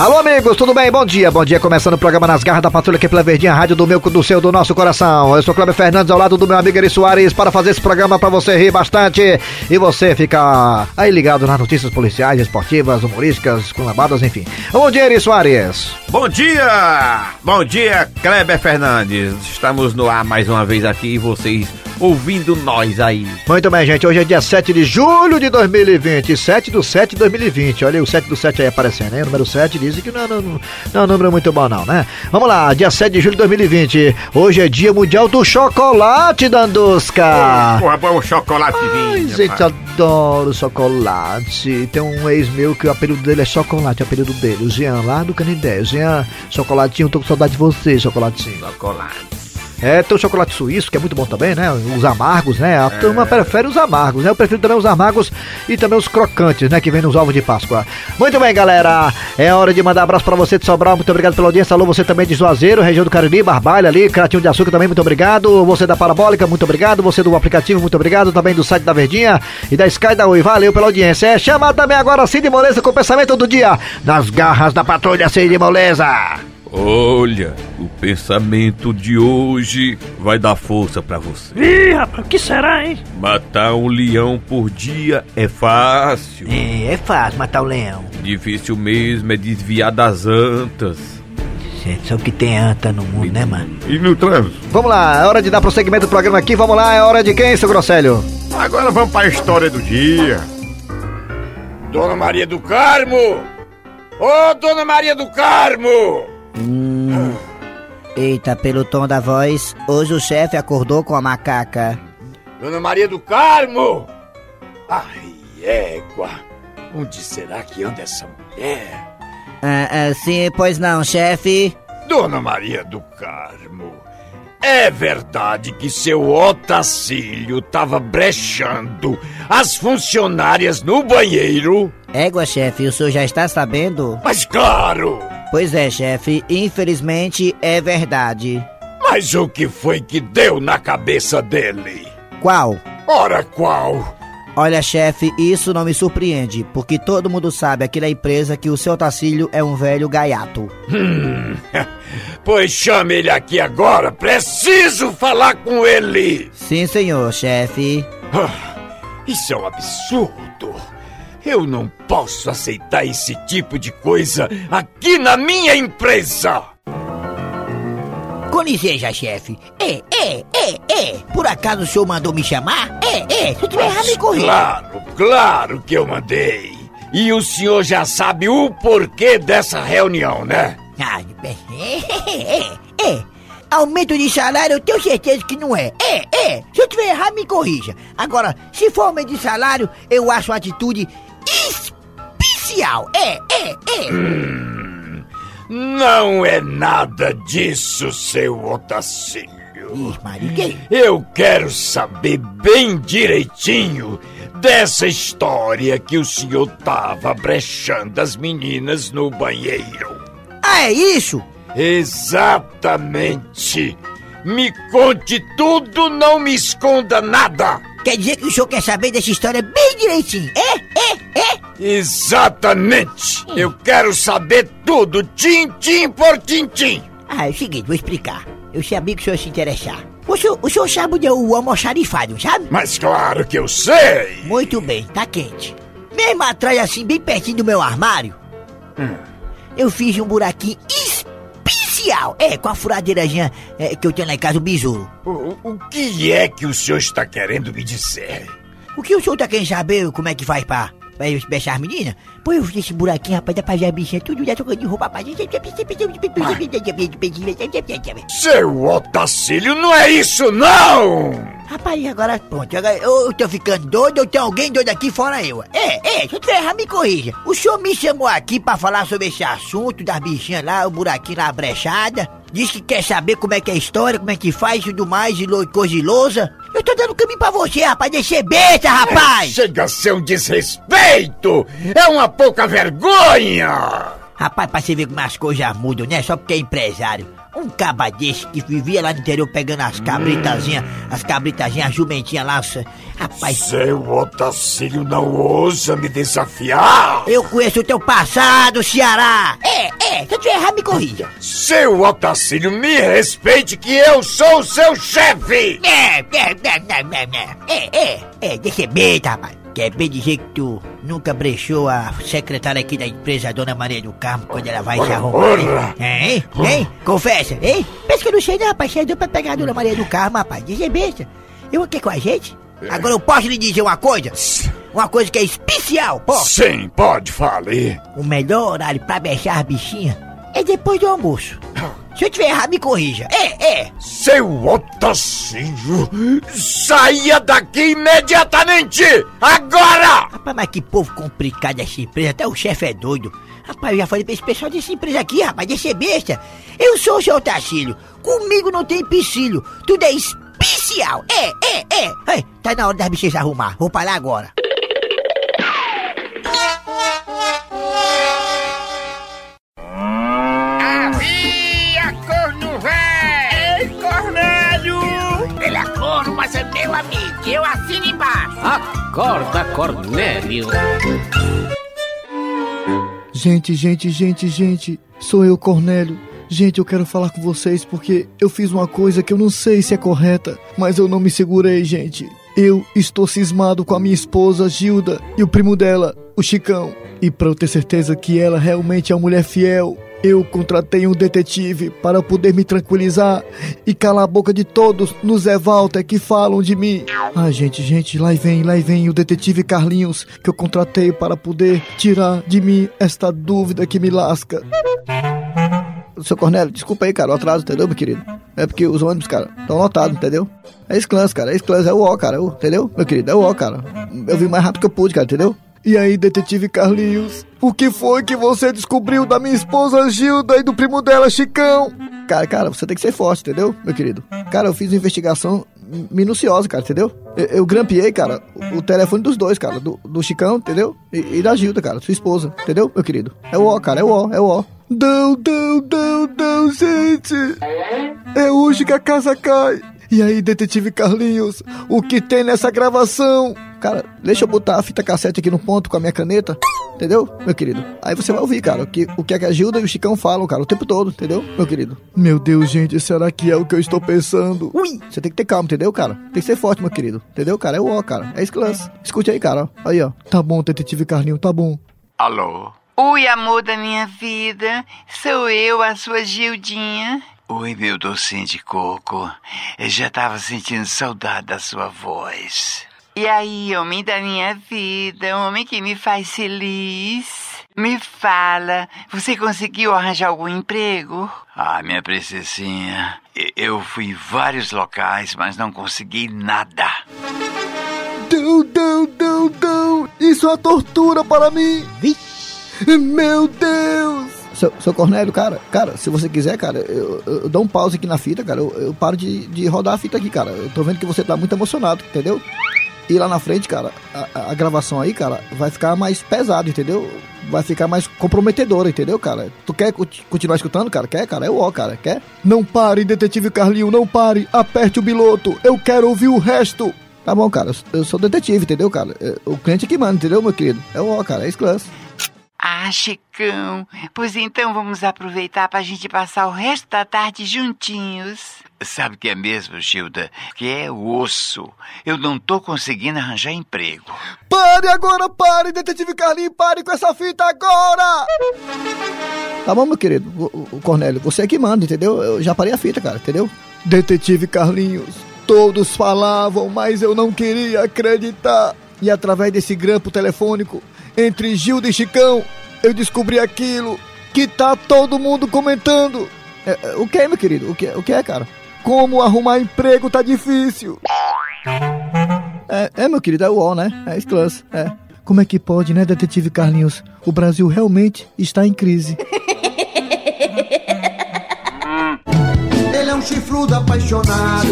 Alô, amigos, tudo bem? Bom dia, bom dia. Começando o programa Nas Garras da Patrulha aqui pela Verdinha, rádio do meu, do seu, do nosso coração. Eu sou Cláudio Fernandes, ao lado do meu amigo Eri Soares, para fazer esse programa para você rir bastante e você ficar aí ligado nas notícias policiais, esportivas, humorísticas, colabadas, enfim. Bom dia, Eri Soares. Bom dia! Bom dia, Kleber Fernandes. Estamos no ar mais uma vez aqui e vocês ouvindo nós aí. Muito bem, gente. Hoje é dia 7 de julho de 2020. 7 do 7 de 2020. Olha aí o 7 do 7 aí aparecendo, hein? O número 7 dizem que não, não, não, não é um número muito bom, não, né? Vamos lá, dia 7 de julho de 2020. Hoje é dia mundial do chocolate, Dandusca. Porra, bom chocolatezinho. Ai, gente, adoro chocolate. Tem um ex meu que o apelido dele é chocolate, é o apelido dele. O Jean, lá do Canindé. Jean, chocolatinho, tô com saudade de você, chocolatinho. Chocolate. É, tem o chocolate suíço, que é muito bom também, né? Os amargos, né? A turma prefere os amargos, né? Eu prefiro também os amargos e também os crocantes, né? Que vem nos ovos de Páscoa. Muito bem, galera. É hora de mandar abraço pra você de Sobral. Muito obrigado pela audiência. Alô, você também de Juazeiro, região do Cariri, Barbalha ali, Cratinho de Açúcar também, muito obrigado. Você da Parabólica, muito obrigado. Você do aplicativo, muito obrigado. Também do site da Verdinha e da Sky da Oi. Valeu pela audiência. É chamar também agora Cid Moleza com o pensamento do dia. Nas garras da patrulha Cid Moleza. Olha, o pensamento de hoje vai dar força pra você. Ih, rapaz, o que será, hein? Matar um leão por dia é fácil. É, é fácil matar o leão. Difícil mesmo é desviar das antas. Gente, só que tem anta no mundo, né, mano? E no trânsito? Vamos lá, é hora de dar prosseguimento do programa aqui. Vamos lá, é hora de quem, seu Grosselho? Agora vamos para a história do dia. Dona Maria do Carmo! Ô, Dona Maria do Carmo! Hum. Eita, pelo tom da voz, hoje o chefe acordou com a macaca. Dona Maria do Carmo! Ai, égua! Onde será que anda essa mulher? Ah, ah, sim, pois não, chefe. Dona Maria do Carmo, é verdade que seu Otacílio tava brechando as funcionárias no banheiro? Égua, chefe, o senhor já está sabendo? Mas claro! Pois é, chefe, infelizmente é verdade. Mas o que foi que deu na cabeça dele? Qual? Ora qual? Olha, chefe, isso não me surpreende, porque todo mundo sabe aqui na empresa que o seu Tacílio é um velho gaiato. Hum, pois chame ele aqui agora, preciso falar com ele! Sim, senhor, chefe. Ah, isso é um absurdo! Eu não posso aceitar esse tipo de coisa aqui na minha empresa! Com licença, chefe. É, é, é, é. Por acaso o senhor mandou me chamar? É, é. Se eu tiver errado, me corrija. Claro, claro que eu mandei. E o senhor já sabe o porquê dessa reunião, né? Ah, é, é, é, é. Aumento de salário eu tenho certeza que não é. É, é. Se eu tiver errado, me corrija. Agora, se for aumento de salário, eu acho a atitude especial. É, é, é. Hum, não é nada disso, seu Otacílio. Ih, Maria, Eu quero saber bem direitinho dessa história que o senhor tava brechando as meninas no banheiro. Ah, é isso? Exatamente. Me conte tudo, não me esconda nada. Quer dizer que o senhor quer saber dessa história bem direitinho? É, é, é. Exatamente. Eu quero saber tudo, tim-tim por tim-tim. Ah, é o seguinte, vou explicar. Eu sabia que o senhor ia se interessar. O senhor, o senhor sabe onde é o almoxarifado, sabe? Mas claro que eu sei. Muito bem, tá quente. Mesmo atrás, assim, bem pertinho do meu armário, eu fiz um buraquinho especial. É, com a furadeirazinha é, que eu tenho lá em casa, o besouro. O, o que é que o senhor está querendo me dizer? O que o senhor tá querendo saber como é que faz pra, pra beijar as meninas? Pô, eu fiz esse buraquinho, rapaz, dá pra ver a bichinha tudo já trocando de roupa, rapaz. Seu Otacílio, não é isso não! Rapaz, agora pronto, agora eu, eu tô ficando doido, eu tenho alguém doido aqui fora eu. É, é, se eu errado, me corrija. O senhor me chamou aqui pra falar sobre esse assunto das bichinhas lá, o buraquinho lá, a brechada. Diz que quer saber como é que é a história, como é que faz e tudo mais, e coisa e lousa. Eu tô dando caminho pra você, rapaz, descer besta, rapaz! Chega a ser um desrespeito! É uma pouca vergonha! Rapaz, pra você ver como as coisas mudam, né? Só porque é empresário. Um caba desse que vivia lá no interior pegando as cabritazinhas, as cabritazinhas, as jumentinhas lá. Rapaz. Seu Otacílio não ousa me desafiar! Eu conheço o teu passado, Ceará! É, é, se eu tiver errado, me corrija. Seu Otacílio, me respeite que eu sou o seu chefe! É, é, é, é, é, é, é, é, deixa bem, rapaz. Quer bem dizer que tu nunca brechou a secretária aqui da empresa, a dona Maria do Carmo, quando ela vai se arrumar? Hein? Hein? Confessa, hein? Pensa que eu não sei não, rapaz. Você é doido pra pegar a dona Maria do Carmo, rapaz. Dizer besta. Eu aqui com a gente? Agora eu posso lhe dizer uma coisa? Uma coisa que é especial, pô. Sim, pode falar. O melhor horário pra beijar as bichinhas é depois do almoço. Se eu tiver errado, me corrija. É, é. Seu Otacílio, saia daqui imediatamente! Agora! Rapaz, mas que povo complicado essa empresa. Até o chefe é doido. Rapaz, eu já falei pra esse pessoal dessa empresa aqui, rapaz, de ser besta. Eu sou o seu Otacílio. Comigo não tem empecilho. Tudo é especial. É, é, é. Ei, tá na hora das bichas arrumar. Vou parar agora. Amigo. Eu assino embaixo. Acorda, Cornélio. Gente, gente, gente, gente, sou eu, Cornélio. Gente, eu quero falar com vocês porque eu fiz uma coisa que eu não sei se é correta, mas eu não me segurei, gente. Eu estou cismado com a minha esposa, Gilda, e o primo dela, o Chicão. E para eu ter certeza que ela realmente é uma mulher fiel, eu contratei um detetive para poder me tranquilizar e calar a boca de todos no Zé Walter que falam de mim. Ah, gente, gente, lá vem, lá vem o detetive Carlinhos que eu contratei para poder tirar de mim esta dúvida que me lasca. Seu Cornélio, desculpa aí, cara, o atraso, entendeu, meu querido? É porque os ônibus, cara, estão lotados, entendeu? É Sclans, cara, é Sclans, é o O, cara, entendeu, meu querido? É o O, cara. Eu vim mais rápido que eu pude, cara, entendeu? E aí, detetive Carlinhos, o que foi que você descobriu da minha esposa Gilda e do primo dela, Chicão? Cara, cara, você tem que ser forte, entendeu, meu querido? Cara, eu fiz uma investigação minuciosa, cara, entendeu? Eu, eu grampeei, cara, o, telefone dos dois, cara, do, do Chicão, entendeu? E, e da Gilda, cara, sua esposa, entendeu, meu querido? É o O, cara, é o O, é o O. Não, não, não, não, gente! É hoje que a casa cai! E aí, detetive Carlinhos, o que tem nessa gravação? Cara, deixa eu botar a fita cassete aqui no ponto com a minha caneta, entendeu, meu querido? Aí você vai ouvir, cara, o que, o que é que a Gilda e o Chicão falam, cara, o tempo todo, entendeu, meu querido? Meu Deus, gente, será que é o que eu estou pensando? Ui! Você tem que ter calma, entendeu, cara? Tem que ser forte, meu querido, entendeu, cara? É o ó, cara, é esse lance. Escute aí, cara, ó. aí, ó. Tá bom, detetive Carlinhos, tá bom. Alô? Oi, amor da minha vida. Sou eu, a sua Gildinha. Oi, meu docinho de coco. Eu já tava sentindo saudade da sua voz. E aí, homem da minha vida, homem que me faz feliz. Me fala, você conseguiu arranjar algum emprego? Ah, minha princesinha, eu fui em vários locais, mas não consegui nada. Não, não, não, não! Isso é uma tortura para mim! Meu Deus! Seu, seu Cornélio, cara, cara, se você quiser, cara, eu, eu dou um pause aqui na fita, cara. Eu, eu paro de, de rodar a fita aqui, cara. Eu tô vendo que você tá muito emocionado, entendeu? E lá na frente, cara, a, a- gravação aí, cara, vai ficar mais pesado, entendeu? Vai ficar mais comprometedora, entendeu, cara? Tu quer conti- continuar escutando, cara? Quer, cara? É o ó, cara. Quer? Não pare, detetive Carlinho, não pare. Aperte o piloto. Eu quero ouvir o resto. Tá bom, cara. eu- sou detetive, entendeu, cara? É, O cliente que manda, entendeu, meu querido? É o ó, cara. É esse lance. Ah, Chicão, pois então vamos aproveitar pra gente passar o resto da tarde juntinhos. Sabe o que é mesmo, Gilda? Que é osso. Eu não tô conseguindo arranjar emprego. Pare agora, pare, detetive Carlinho, pare com essa fita agora! Tá bom, meu querido, o, o- o Cornélio, você é que manda, entendeu? Eu já parei a fita, cara, entendeu? Detetive Carlinhos, todos falavam, mas eu não queria acreditar. E através desse grampo telefônico, entre Gilda e Chicão, eu descobri aquilo que tá todo mundo comentando. É, é, o que é, meu querido? O que, é- o que é, cara? Como arrumar emprego tá difícil. É, é, meu querido, é o UOL, né? É lance, é. Como é que pode, né, detetive Carlinhos? O Brasil realmente está em crise. Ele é um chifrudo apaixonado.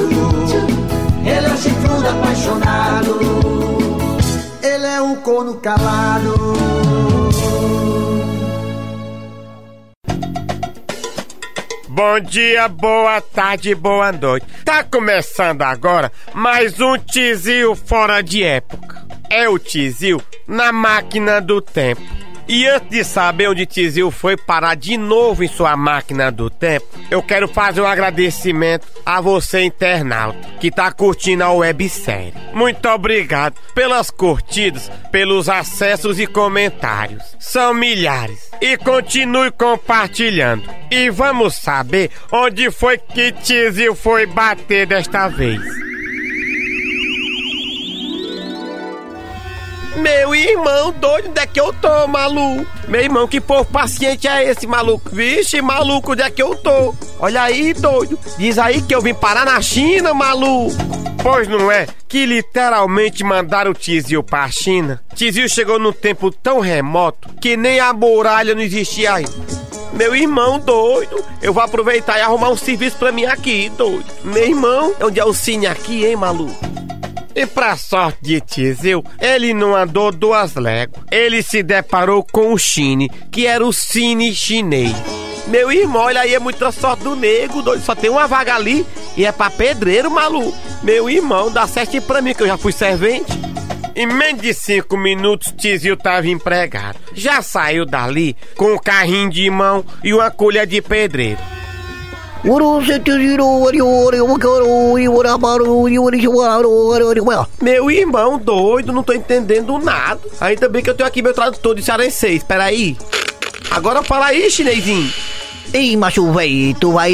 Ele é um chifrudo apaixonado. Um corno calado. Bom dia, boa tarde, boa noite. Tá começando agora mais um Tizil fora de época. É o Tizil na máquina do tempo. E antes de saber onde Tizil foi parar de novo em sua máquina do tempo, eu quero fazer um agradecimento a você, internauta, que tá curtindo a websérie. Muito obrigado pelas curtidas, pelos acessos e comentários. São milhares. E continue compartilhando. E vamos saber onde foi que Tizil foi bater desta vez. Meu irmão, doido, onde é que eu tô, maluco? Meu irmão, que povo paciente é esse, maluco? Vixe, maluco, onde é que eu tô? Olha aí, doido. Diz aí que eu vim parar na China, maluco. Pois não é, que literalmente mandaram o Tizio pra China. Tizio chegou num tempo tão remoto que nem a muralha não existia aí. Meu irmão doido, eu vou aproveitar e arrumar um serviço pra mim aqui, doido. Meu irmão, onde é o cine aqui, hein, maluco? E pra sorte de Tizil, ele não andou duas léguas. Ele se deparou com o Chine, que era o cine chinês. Meu irmão, olha aí, é muita sorte do nego, doido. Só tem uma vaga ali e é pra pedreiro, maluco. Meu irmão, dá certo pra mim que eu já fui servente. Em menos de cinco minutos, Tizil tava empregado. Já saiu dali com um carrinho de mão e uma colher de pedreiro. Meu irmão doido, não tô entendendo nada. Ainda bem que eu tenho aqui meu tradutor de. Espera aí. Agora fala aí, chinesinho. Ei, macho véi, tu vai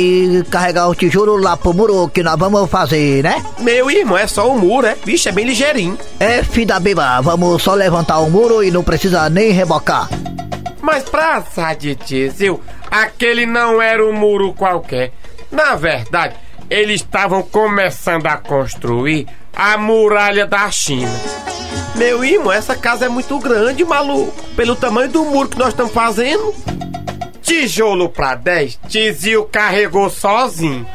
carregar o tijolo lá pro muro que nós vamos fazer, né? Meu irmão, é só o muro, é? Vixe, é bem ligeirinho. É, filho da beba, vamos só levantar o muro e não precisa nem rebocar. Mas pra assar de diesel, aquele não era um muro qualquer. Na verdade, eles estavam começando a construir a muralha da China. Meu irmão, essa casa é muito grande, maluco. Pelo tamanho do muro que nós estamos fazendo. Tijolo pra 10, Tizio carregou sozinho.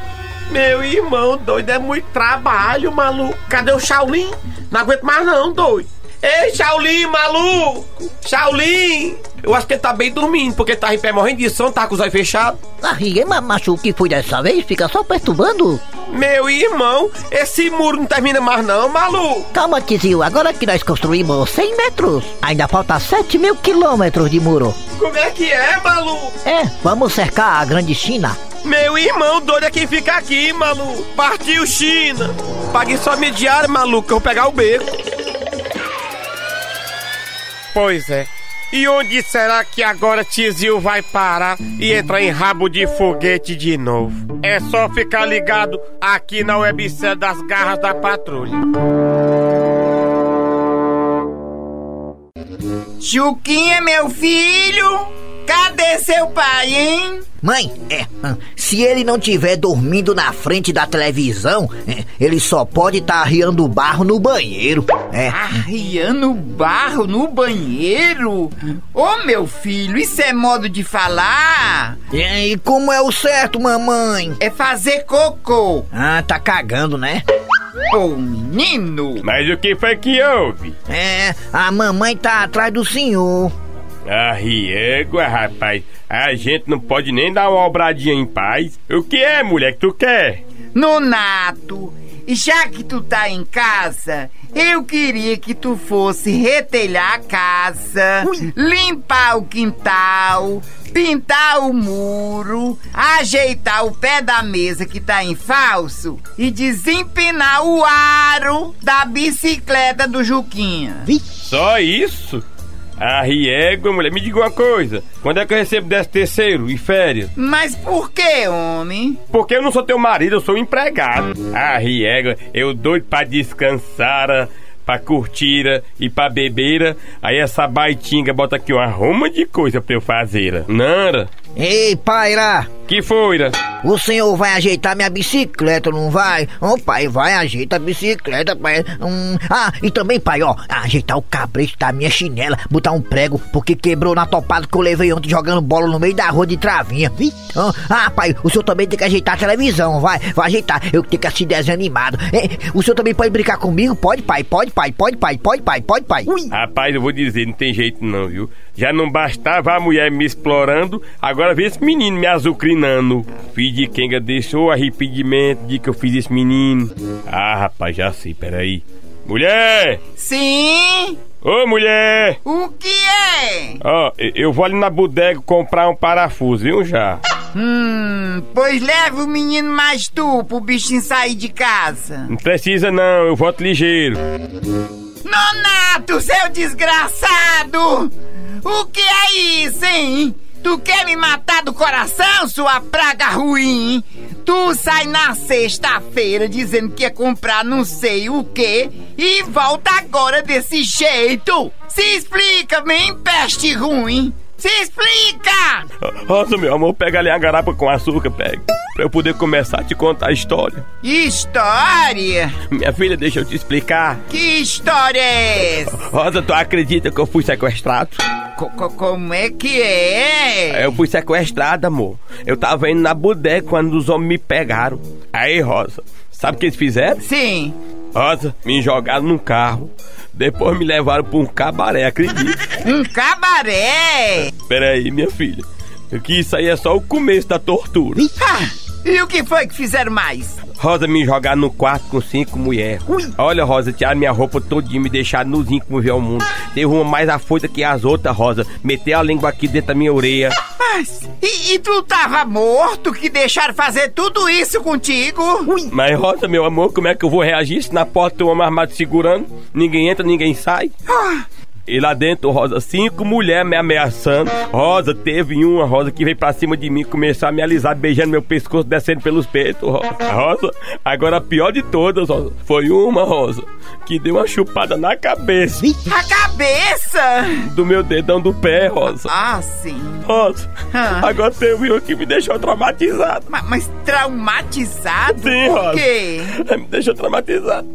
Meu irmão, doido, é muito trabalho, maluco. Cadê o Shaolin? Não aguento mais não, doido. Ei, Shaolin, maluco! Shaolin! Eu acho que ele tá bem dormindo, porque ele tá em pé morrendo de sono, tá com os olhos fechados. Aí, mas macho, o que foi dessa vez? Fica só perturbando. Meu irmão, esse muro não termina mais não, maluco. Calma, tizio, agora que nós construímos 100 metros, ainda falta 7 mil quilômetros de muro. Como é que é, maluco? É, vamos cercar a grande China. Meu irmão doido é quem fica aqui, maluco. Partiu China. Pague só minha diária, maluco, que eu vou pegar o beco. Pois é. E onde será que agora Tizil vai parar e entrar em rabo de foguete de novo? É só ficar ligado aqui na websérie das garras da patrulha. Chuquinha, meu filho, cadê seu pai, hein? Mãe, é, hum, se ele não tiver dormindo na frente da televisão, é, ele só pode estar tá arriando barro no banheiro. É. Arriando barro no banheiro? Ô meu filho, isso é modo de falar? É, e como é o certo, mamãe? É fazer cocô. Ah, tá cagando, né? Ô menino! Mas o que foi que houve? É, a mamãe tá atrás do senhor. Ah, riégua, rapaz. A gente não pode nem dar uma obradinha em paz. O que é, mulher, que tu quer? Nonato, já que tu tá em casa, eu queria que tu fosse retelhar a casa, Ui. limpar o quintal, pintar o muro, ajeitar o pé da mesa que tá em falso e desempinar o aro da bicicleta do Juquinha. Só isso? A riégua, mulher, me diga uma coisa. Quando é que eu recebo décimo terceiro e férias? Mas por que, homem? Porque eu não sou teu marido, eu sou empregado. A riégua, eu doido pra descansar, pra curtir e pra bebeira. Aí essa baitinga bota aqui uma ruma de coisa pra eu fazer. Nara. Ei, paira! Que foi, O senhor vai ajeitar minha bicicleta, não vai? Ô, oh, pai, vai, ajeita a bicicleta, pai. Hum. Ah, e também, pai, ó, ajeitar o cabrete da minha chinela, botar um prego, porque quebrou na topada que eu levei ontem jogando bola no meio da rua de travinha. Ah, pai, o senhor também tem que ajeitar a televisão, vai, vai ajeitar. Eu tenho que assistir desenho animado. o senhor também pode brincar comigo? Pode, pai, pode, pai, pode, pai, pode, pai, pode, pai. Ui. Rapaz, eu vou dizer, não tem jeito não, viu? Já não bastava a mulher me explorando, agora Agora vê esse menino me azucrinando. Filho de quem deixou arrependimento de que eu fiz esse menino. Ah, rapaz, já sei, peraí. Mulher! Sim? Ô, mulher! O que é? Ó, eu- vou ali na bodega comprar um parafuso, viu, já? Hum, pois leva o menino mais tu pro bichinho sair de casa. Não precisa não, eu volto ligeiro. Nonato, seu desgraçado! O que é isso, hein? Tu quer me matar do coração, sua praga ruim? Tu sai na sexta-feira dizendo que ia comprar não sei o quê e volta agora desse jeito! Se explica, bem peste ruim! Se explica! Rosa, meu amor, pega ali a garapa com açúcar, pega. Pra eu poder começar a te contar a história. História? Minha filha, deixa eu te explicar. Que história é essa? Rosa, tu acredita que eu fui sequestrado? Co- co- como é que é? Eu fui sequestrado, amor. Eu tava indo na bodega quando os homens me pegaram. Aí, Rosa, sabe o que eles fizeram? Sim. Rosa, me jogaram num carro. Depois me levaram pra um cabaré, acredita? Um cabaré? Peraí, minha filha. Que isso aí é só o começo da tortura. Ah, e o que foi que fizeram mais? Rosa me jogar no quarto com cinco mulheres. Olha, Rosa, tiraram minha roupa todinha, me deixaram nuzinho como vê o mundo. Teve uma mais afoita que as outras, Rosa. Meteu a língua aqui dentro da minha orelha. Mas, e, e tu tava morto que deixaram fazer tudo isso contigo? Mas, Rosa, meu amor, como é que eu vou reagir se na porta tem um homem armado segurando? Ninguém entra, ninguém sai. Ah, E lá dentro, Rosa, cinco mulheres me ameaçando. Rosa, teve uma, Rosa, que veio pra cima de mim, começou a me alisar, beijando meu pescoço, descendo pelos peitos, Rosa. Rosa, agora a pior de todas, Rosa, foi uma, Rosa, que deu uma chupada na cabeça. A cabeça? Do meu dedão do pé, Rosa. Ah, sim. Rosa, Ah. agora teve uma que me deixou traumatizado. Ma- Mas, traumatizado? Sim, Por Rosa. quê? Me deixou traumatizado.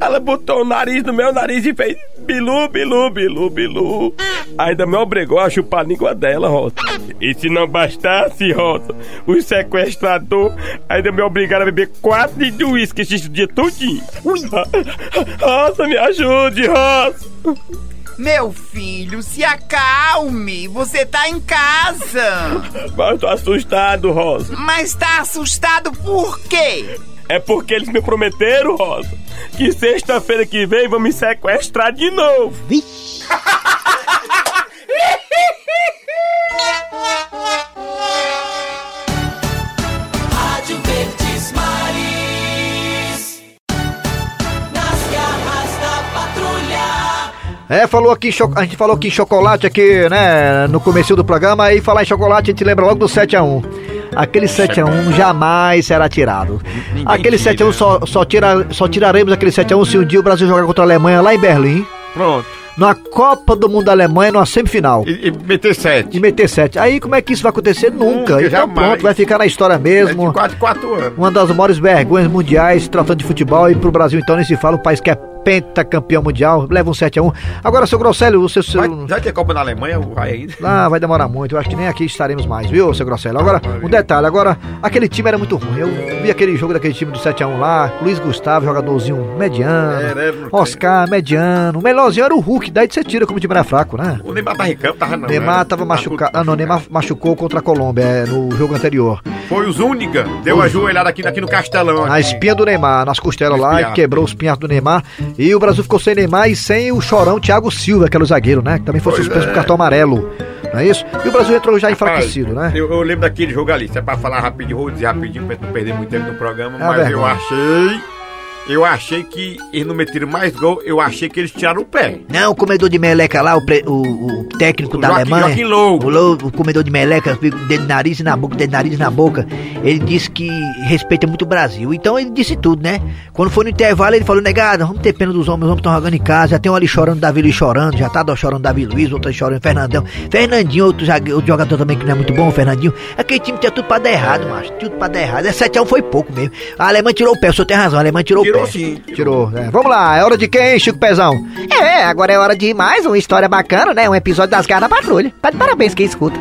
Ela botou o nariz no meu nariz e fez bilu, bilu, bilu, bilu. Ainda me obrigou a chupar a língua dela, Rosa. E se não bastasse, Rosa, o sequestrador ainda me obrigaram a beber quatro de uísque esse dia todinho. Rosa, me ajude, Rosa. Meu filho, se acalme. Você tá em casa. Mas eu tô assustado, Rosa. Mas tá assustado por quê? É porque eles me prometeram, Rosa, que sexta-feira que vem vão me sequestrar de novo. Rádio Verdes Maris. Nas garras da patrulha. É, falou aqui, a gente falou aqui em chocolate aqui, né, no começo do programa, aí falar em chocolate a gente lembra logo do 7x1. Aquele 7x1 jamais será tirado. Aquele 7x1 só, só, tira, só tiraremos aquele 7x1 se um dia o Brasil jogar contra a Alemanha lá em Berlim. Pronto. Na Copa do Mundo da Alemanha, numa semifinal. E, e meter sete. E meter 7. Aí como é que isso vai acontecer? Nunca. Nunca, então jamais. pronto, vai ficar na história mesmo. É de quatro, quatro anos. Uma das maiores vergonhas mundiais tratando de futebol e pro Brasil então nem se fala, o país que é pentacampeão mundial, leva um 7x1. Agora, seu Grosselho, o seu... seu... Vai, já tem Copa na Alemanha, vai ainda. Ah, vai demorar muito. Eu acho que nem aqui estaremos mais, viu, seu Grosselho? Agora, um detalhe. Agora, aquele time era muito ruim. Eu vi aquele jogo daquele time do 7x1 lá. Luiz Gustavo, jogadorzinho mediano. Era, não Oscar, mediano. O melhorzinho era o Hulk. Daí você tira como o time era fraco, né? O Neymar tava em campo, tava não. Neymar né? tava machucado. Ah, não, Neymar machucou contra a Colômbia é, no jogo anterior. Foi o Zúñiga, deu uma joelhada aqui, aqui no Castelão. Na aqui. espinha do Neymar, nas costelas lá, e quebrou os pinhos do Neymar. E o Brasil ficou sem Neymar e sem o chorão Thiago Silva, que era o zagueiro, né? Que também foi Pois suspenso é. por cartão amarelo. Não é isso? E o Brasil entrou já Rapaz, enfraquecido, né? Eu, eu lembro daquele jogo ali, se é pra falar rapidinho, vou dizer rapidinho pra gente não perder muito tempo no programa, É mas eu achei. Eu achei que eles não meteram mais gol, eu achei que eles tiraram o pé. Não, o comedor de meleca lá, o, pre- o- o técnico O da Joaquim- Alemanha. Joaquim Low. O, o comedor de meleca, dedo nariz na boca, dedo nariz na boca. Ele disse que respeita muito o Brasil. Então ele disse tudo, né? Quando foi no intervalo, ele falou: negado, vamos ter pena dos homens, os homens estão jogando em casa. Já tem um ali chorando, Davi Luiz chorando, já tá chorando Davi Luiz, outro aí chorando Fernandão. Fernandinho, outro, jogador também que não é muito bom, o Fernandinho. Aquele time tinha tudo pra dar errado, macho. Tudo pra dar errado. É 7x1 foi pouco mesmo. A Alemanha tirou o pé, o senhor tem razão, a Alemanha Tirou o pé. Sim. Tirou. né? Vamos lá, é hora de quem, Chico Pezão? É, agora é hora de mais uma história bacana, né? Um episódio das garras da patrulha. Tá de parabéns quem escuta.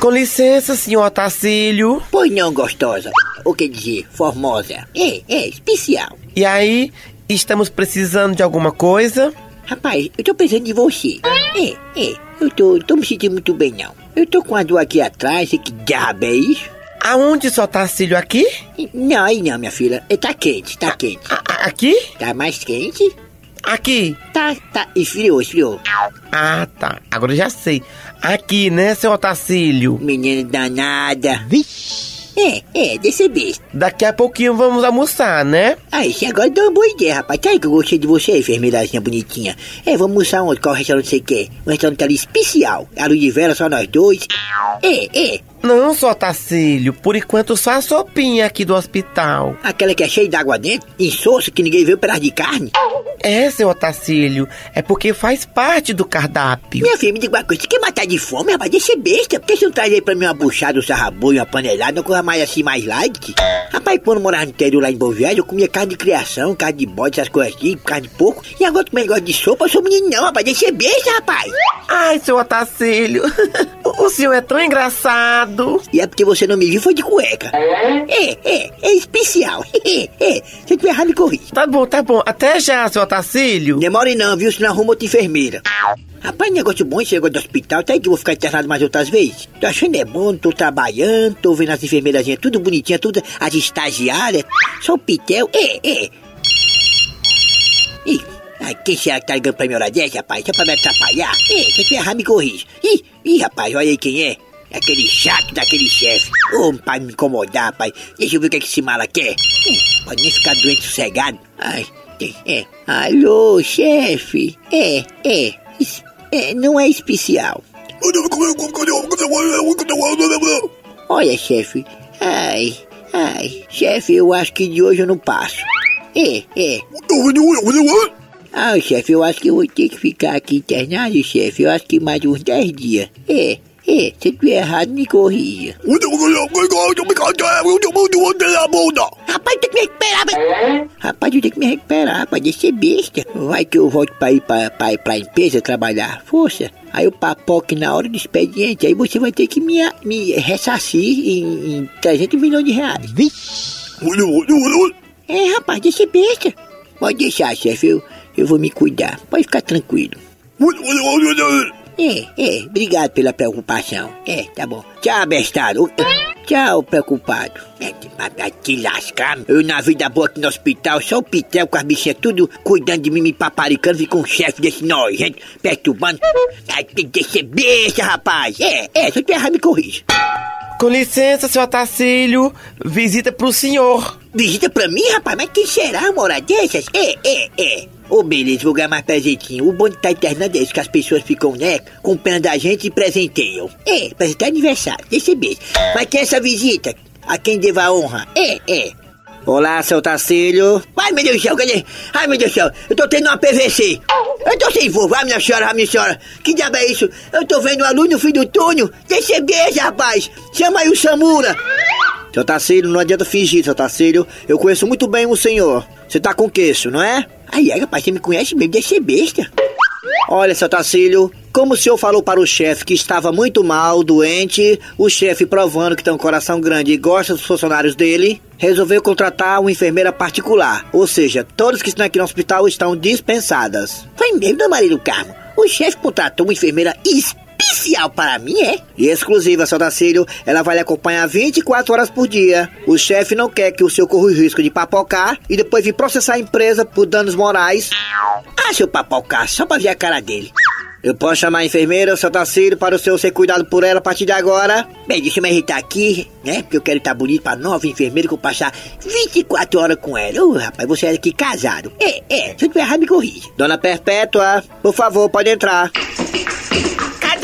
Com licença, senhor Tacílio. Pois não, gostosa. O que dizer, formosa. É, é, especial. E aí, estamos precisando de alguma coisa? Rapaz, eu tô pensando em você. É, é, eu tô, tô me sentindo muito bem não. Eu tô com a dor aqui atrás, e que diabo é isso? Aonde só tá cílio aqui? Não, aí não, minha filha. É, Tá quente, tá quente. Aqui? Tá mais quente? Aqui. Tá, tá, esfriou, esfriou. Ah, tá. Agora eu já sei. Aqui, né, seu Otacílio? Menina danada. Vixe. É, é, desse besta. Daqui a pouquinho vamos almoçar, né? Aí, você agora deu uma boa ideia, rapaz. Tá aí que eu gostei de você, enfermeirazinha bonitinha. É, vamos almoçar onde? Qual restaurante você quer? Um restaurante ali especial. A luz de vela, só nós dois. É, é. Não, seu Otacílio. Por enquanto só a sopinha aqui do hospital. Aquela que é cheia d'água dentro, insossa, que ninguém vê um pedaço de carne. É, seu Otacílio. É porque faz parte do cardápio. Minha filha, me diga uma coisa, você quer matar de fome, rapaz? Deixa ser besta. Por que você não traz aí pra mim uma buchada, um sarrabulho, uma panelada, uma coisa mais assim, mais light? Rapaz, quando eu morava no interior lá em Boa Viagem, eu comia carne de criação, carne de bode, essas coisas assim, carne de porco. E agora tu negócio de sopa, eu sou menino não, rapaz. Deixa ser besta, rapaz. Ai, seu Otacílio. o senhor é tão engraçado. E é porque você não me viu, foi de cueca. É, é, é especial. É, é. Se eu tiver errado, me corrija. Tá bom, tá bom. Até já, seu Otacílio. Demore não, viu? Senão arruma outra enfermeira. Rapaz, negócio bom esse negócio do hospital. Tá aí que eu vou ficar internado mais outras vezes. Tô achando é bom, tô trabalhando, tô vendo as enfermeirazinhas tudo bonitinha, tudo as estagiárias. Só o pitel. É, é. Ih, ai, quem será que tá ligando pra mim hora dessa, rapaz? Só pra me atrapalhar? É, se eu errado, me corrija. Ih, ih, rapaz, olha aí quem é. É Aquele chato daquele chefe. Ô, pai, me incomodar, pai. Deixa eu ver o que, é que esse mala quer. Ih, pode nem ficar doente sossegado. Ai, é, é. Alô, chefe. É, é. É. Não é especial. Olha, chefe. Ai, ai. Chefe, eu acho que de hoje eu não passo. É, é. Ah, chefe, eu acho que eu vou ter que ficar aqui internado, chefe. Eu acho que mais uns 10 dias. É, é. Se eu tiver errado, me corrija. Recuperar, vai. Rapaz, eu tenho que me recuperar, rapaz. Deixa ser besta. Vai que eu volto pra ir pra, pra, pra empresa trabalhar. Força. Aí eu papoque na hora do expediente. Aí você vai ter que me, me ressarcir em, em 300 milhões de reais. Vixe. É, rapaz, deixa ser besta. Pode deixar, chefe. Eu, eu vou me cuidar. Pode ficar tranquilo. É, é, obrigado pela preocupação. É, tá bom. Tchau, bestado. Tchau, preocupado. É, te lascar. Eu na vida boa aqui no hospital, só o Pitel com as bichinhas tudo cuidando de mim, me paparicando, fica um chefe desse nojento, perturbando. Ai, tem que ser besta, rapaz. É, é, se eu tiver errado, me corrija. Com licença, seu Otacílio. Visita pro senhor. Visita pra mim, rapaz? Mas quem será uma hora dessas? É, é, é. Ô, beleza, vou ganhar mais presentinho. O bom de estar internando é isso, que as pessoas ficam, né, com pena da gente e presenteiam. É, presente aniversário, desse beijo. Mas quem é essa visita? A quem deva a honra? É, é. Olá, seu Tacílio. Ai, meu Deus do céu, cadê? Ai, meu Deus do céu, eu tô tendo uma PVC. Eu tô sem voo, vai, minha senhora, vai, minha senhora. Que diabo é isso? Eu tô vendo uma luz no fim do túnel. Deixa beijo, rapaz. Chama aí o Samura. Seu Tacílio, não adianta fingir, seu Tacílio. Eu conheço muito bem o senhor. Você tá com queixo, não é? Ai, rapaz, você me conhece mesmo, deixa ser besta. Olha, seu Tacílio, como o senhor falou para o chefe que estava muito mal, doente, o chefe provando que tem um coração grande e gosta dos funcionários dele, resolveu contratar uma enfermeira particular. Ou seja, todas que estão aqui no hospital estão dispensadas. Foi mesmo, dona Maria do Carmo. O chefe contratou uma enfermeira especial para mim, é? E exclusiva, seu Tacílio, ela vai lhe acompanhar 24 horas por dia. O chefe não quer que o senhor corra o risco de papocar e depois vir processar a empresa por danos morais. Ah, seu papocar, só pra ver a cara dele. Eu posso chamar a enfermeira, seu Tacílio, para o senhor ser cuidado por ela a partir de agora? Bem, deixa eu me irritar aqui, né? Porque eu quero estar bonito pra nova enfermeira que eu passar 24 horas com ela. Ô, rapaz, você é aqui casado. É, é, se eu tiver errado, me corrija. Dona Perpétua, por favor, pode entrar.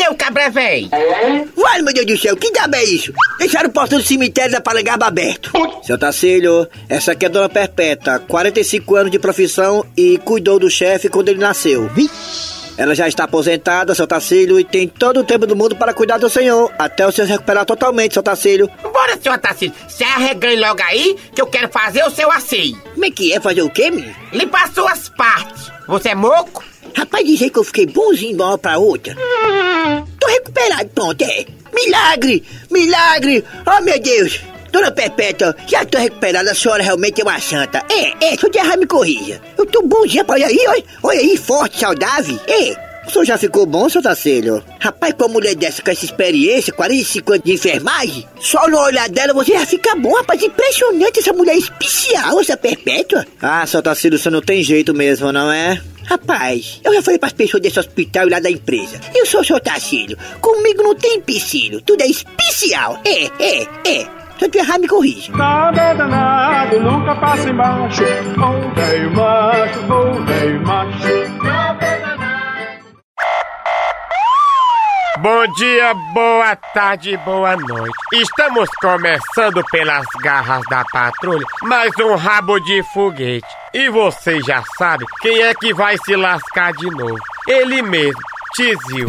O cabra véi? Vale, meu Deus do céu, que diabo é isso? Deixaram o portão do cemitério da Palangaba aberto. Seu Tacílio, essa aqui é a Dona Perpétua, 45 anos de profissão e cuidou do chefe quando ele nasceu. Ela já está aposentada, seu Tacílio, e tem todo o tempo do mundo para cuidar do senhor, até o senhor se recuperar totalmente, seu Tacílio. Bora, senhor Tacílio. Se arreganhe logo aí, que eu quero fazer o seu asseio. Como é que é? Fazer o quê, menino? Limpar suas partes. Você é moco? Rapaz, dizer que eu fiquei bonzinho de uma hora pra outra. Tô recuperado, pronto, é. Milagre! Milagre! Oh, meu Deus! Dona Perpétua, já tô recuperada, a senhora realmente é uma santa. É, é, se eu te errar, me corrija. Eu tô bonzinha, olha aí, olha, olha aí, forte, saudável. É, o senhor já ficou bom, seu Tacílio? Rapaz, com uma mulher dessa com essa experiência, 45 anos de enfermagem, só no olhar dela você já fica bom, rapaz. Impressionante essa mulher especial, essa perpétua. Ah, seu Tacílio, você não tem jeito mesmo, não é? Rapaz, eu já falei pras pessoas desse hospital e lá da empresa. Eu sou o seu Tacílio. Comigo não tem empecilho. Tudo é especial. É, é, é. Se eu te errar, me corrija. Nada danado, nunca passa embaixo. Velho macho, ô velho macho. Bom dia, boa tarde, boa noite. Estamos começando pelas garras da patrulha, mais um rabo de foguete. E você já sabe quem é que vai se lascar de novo. Ele mesmo, Tizil.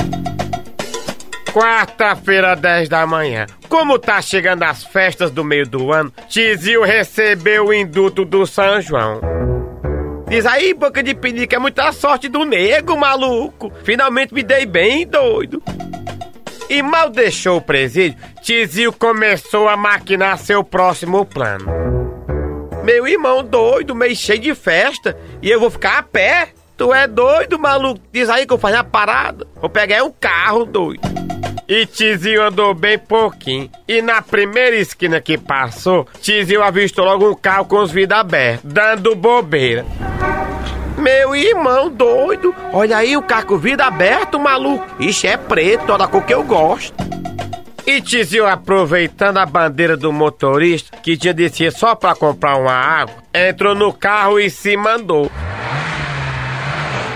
Quarta-feira, 10 da manhã. Como tá chegando as festas do meio do ano, Tizil recebeu o induto do São João. Diz aí, boca de pinico, é muita sorte do nego, maluco. Finalmente me dei bem, doido. E mal deixou o presídio, Tizil começou a maquinar seu próximo plano. Meu irmão doido, meio cheio de festa, e eu vou ficar a pé. Tu é doido, maluco? Diz aí que eu faço a parada. Vou pegar um carro, doido. E Tizil andou bem pouquinho. E na primeira esquina que passou, Tizil avistou logo um carro com os vidros abertos, dando bobeira. Meu irmão doido, olha aí o carro com vidro aberto, maluco. Ixi, é preto, toda a cor que eu gosto. E Tizil, aproveitando a bandeira do motorista, que tinha descido só pra comprar uma água, entrou no carro e se mandou.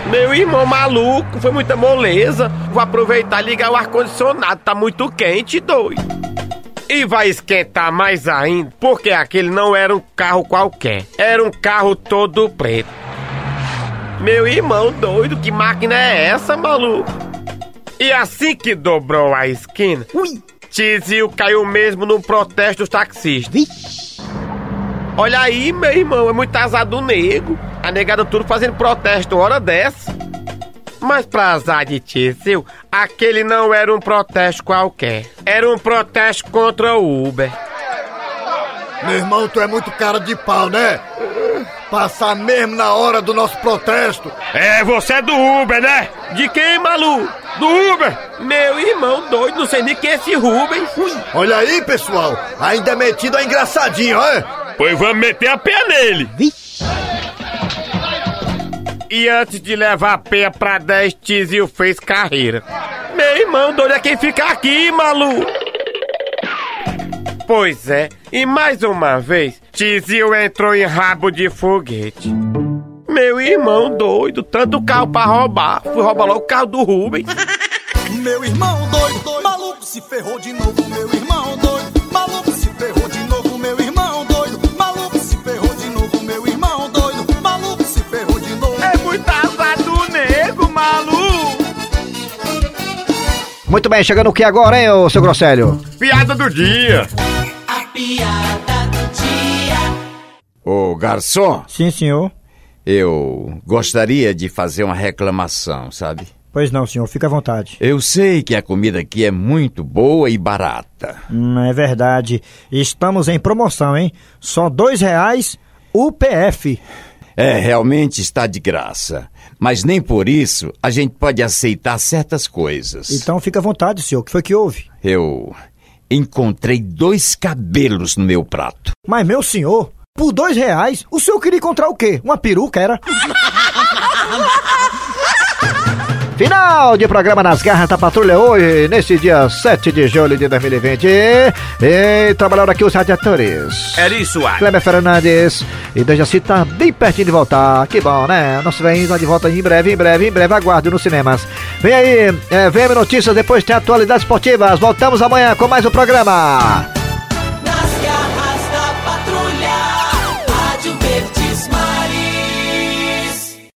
Meu irmão maluco, foi muita moleza. Vou aproveitar e ligar o ar-condicionado, tá muito quente, doido. E vai esquentar mais ainda, porque aquele não era um carro qualquer, era um carro todo preto. Meu irmão doido, que máquina é essa, maluco? E assim que dobrou a esquina, Tizil caiu mesmo no protesto dos taxistas. Olha aí, meu irmão, é muito azar do nego. A negada tudo fazendo protesto hora dessa. Mas pra azar de Tizil, aquele não era um protesto qualquer. Era um protesto contra o Uber. Meu irmão, tu é muito cara de pau, né? Passar mesmo na hora do nosso protesto. É, você é do Uber, né? De quem, Malu? Do Uber? Meu irmão doido, não sei nem quem é esse Rubens. Olha aí, pessoal. Ainda é metido a engraçadinho, ó. Pois vamos meter a pé nele. E antes de levar a peia pra 10, Tizil fez carreira. Meu irmão doido é quem fica aqui, Malu. Pois é, e mais uma vez, Tizil entrou em rabo de foguete. Meu irmão doido, tanto carro pra roubar, fui roubar logo o carro do Rubens. Meu irmão doido, doido, maluco se ferrou de novo, meu irmão doido, Muito bem, chegando o que agora, hein, ô seu Grosselho? Piada do dia. A piada do dia. Ô, garçom, Sim, senhor. eu gostaria de fazer uma reclamação, sabe? Pois não, senhor, fica à vontade. Eu sei que a comida aqui é muito boa e barata. Hum, é verdade. Estamos em promoção, hein? Só dois reais o PF. É, realmente está de graça. Mas nem por isso a gente pode aceitar certas coisas. Então fica à vontade, senhor. O que foi que houve? Eu encontrei dois cabelos no meu prato. Mas, meu senhor, por dois reais, o senhor queria encontrar o quê? Uma peruca, era? Final de programa nas garras da patrulha hoje, nesse dia 7 de julho de 2020. E trabalharam aqui os radiadores. Eri Soares. Kleber Fernandes e Dejaci tá bem pertinho de voltar. Que bom, né? Nosso vem tá de volta em breve, em breve, em breve. Aguarde nos cinemas. Vem aí, é, VM Notícias, depois tem atualidades esportivas. Voltamos amanhã com mais um programa.